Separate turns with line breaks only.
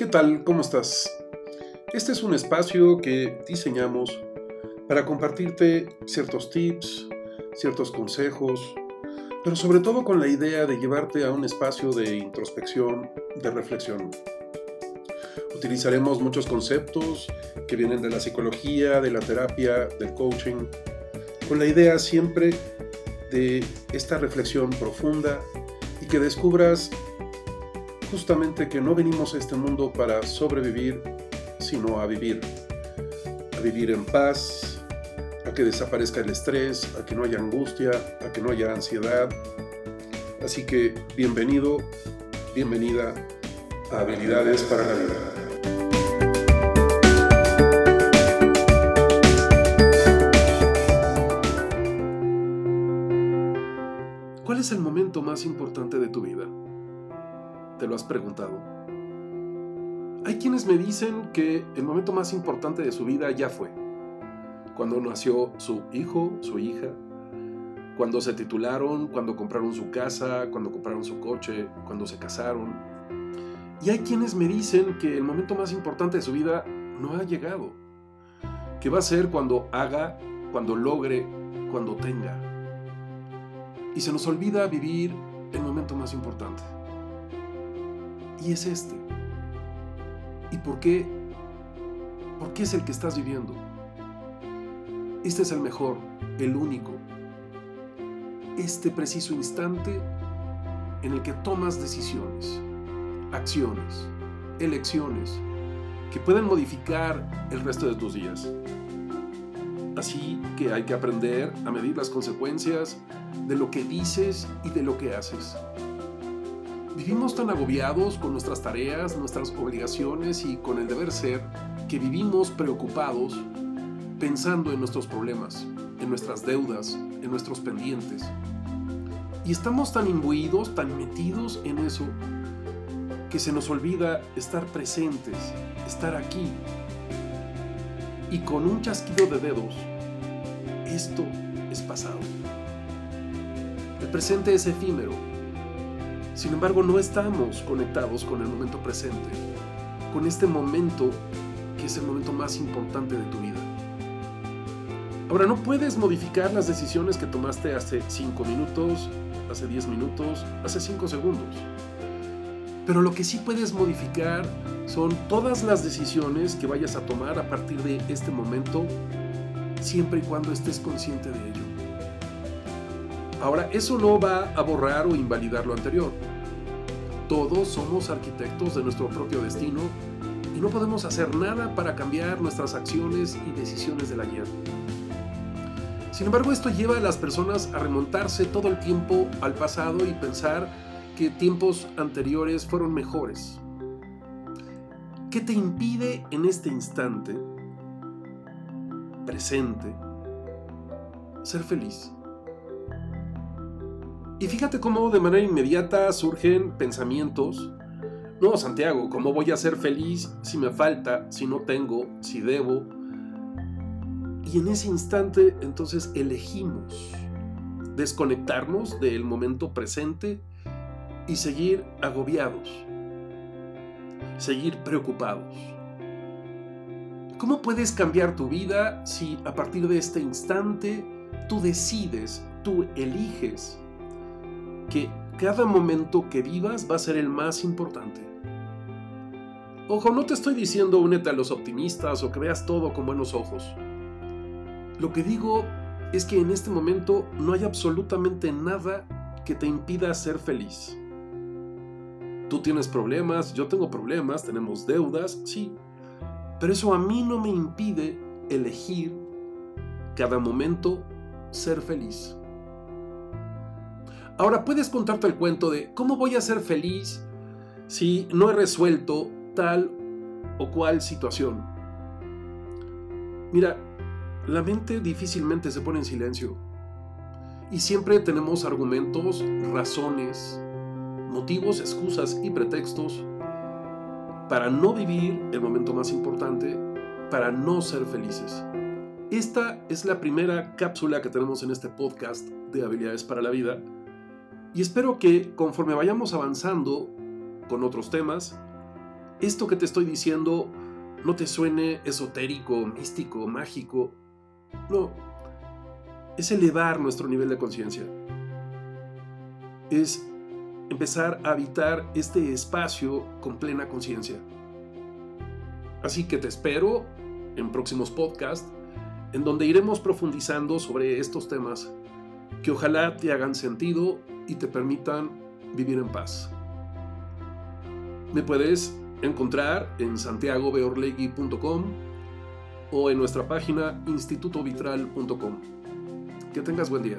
¿Qué tal? ¿Cómo estás? Este es un espacio que diseñamos para compartirte ciertos tips, ciertos consejos, pero sobre todo con la idea de llevarte a un espacio de introspección, de reflexión. Utilizaremos muchos conceptos que vienen de la psicología, de la terapia, del coaching, con la idea siempre de esta reflexión profunda y que descubras justamente que no venimos a este mundo para sobrevivir, sino a vivir. A vivir en paz, a que desaparezca el estrés, a que no haya angustia, a que no haya ansiedad. Así que bienvenido, bienvenida a Habilidades para la Vida. ¿Cuál es el momento más importante de tu vida? ¿Te lo has preguntado? Hay quienes me dicen que el momento más importante de su vida ya fue. Cuando nació su hijo, su hija, cuando se titularon, cuando compraron su casa, cuando compraron su coche, cuando se casaron. Y hay quienes me dicen que el momento más importante de su vida no ha llegado. Que va a ser cuando haga, cuando logre, cuando tenga. Y se nos olvida vivir el momento más importante y es este. ¿Y por qué? ¿Por qué es el que estás viviendo? Este es el mejor, el único. Este preciso instante en el que tomas decisiones, acciones, elecciones que pueden modificar el resto de tus días. Así que hay que aprender a medir las consecuencias de lo que dices y de lo que haces. Vivimos tan agobiados con nuestras tareas, nuestras obligaciones y con el deber ser que vivimos preocupados pensando en nuestros problemas, en nuestras deudas, en nuestros pendientes. Y estamos tan imbuidos, tan metidos en eso, que se nos olvida estar presentes, estar aquí. Y con un chasquido de dedos, esto es pasado. El presente es efímero sin embargo, no estamos conectados con el momento presente, con este momento que es el momento más importante de tu vida. Ahora, no puedes modificar las decisiones que tomaste hace 5 minutos, hace 10 minutos, hace 5 segundos. Pero lo que sí puedes modificar son todas las decisiones que vayas a tomar a partir de este momento, siempre y cuando estés consciente de ello. Ahora, eso no va a borrar o invalidar lo anterior. Todos somos arquitectos de nuestro propio destino y no podemos hacer nada para cambiar nuestras acciones y decisiones del ayer. Sin embargo, esto lleva a las personas a remontarse todo el tiempo al pasado y pensar que tiempos anteriores fueron mejores. ¿Qué te impide en este instante, presente, ser feliz? Y fíjate cómo de manera inmediata surgen pensamientos. No, Santiago, ¿cómo voy a ser feliz si me falta, si no tengo, si debo? Y en ese instante entonces elegimos desconectarnos del momento presente y seguir agobiados, seguir preocupados. ¿Cómo puedes cambiar tu vida si a partir de este instante tú decides, tú eliges que cada momento que vivas va a ser el más importante. Ojo, no te estoy diciendo únete a los optimistas o que veas todo con buenos ojos. Lo que digo es que en este momento no hay absolutamente nada que te impida ser feliz. Tú tienes problemas, yo tengo problemas, tenemos deudas, sí, pero eso a mí no me impide elegir cada momento ser feliz. Ahora puedes contarte el cuento de cómo voy a ser feliz si no he resuelto tal o cual situación. Mira, la mente difícilmente se pone en silencio. Y siempre tenemos argumentos, razones, motivos, excusas y pretextos para no vivir el momento más importante, para no ser felices. Esta es la primera cápsula que tenemos en este podcast de habilidades para la vida y espero que conforme vayamos avanzando con otros temas, esto que te estoy diciendo no te suene esotérico, místico, mágico. No, es elevar nuestro nivel de conciencia. Es empezar a habitar este espacio con plena conciencia. Así que te espero en próximos podcasts, en donde iremos profundizando sobre estos temas que ojalá te hagan sentido y te permitan vivir en paz. Me puedes encontrar en santiagobeorlegui.com o en nuestra página institutovitral.com. Que tengas buen día.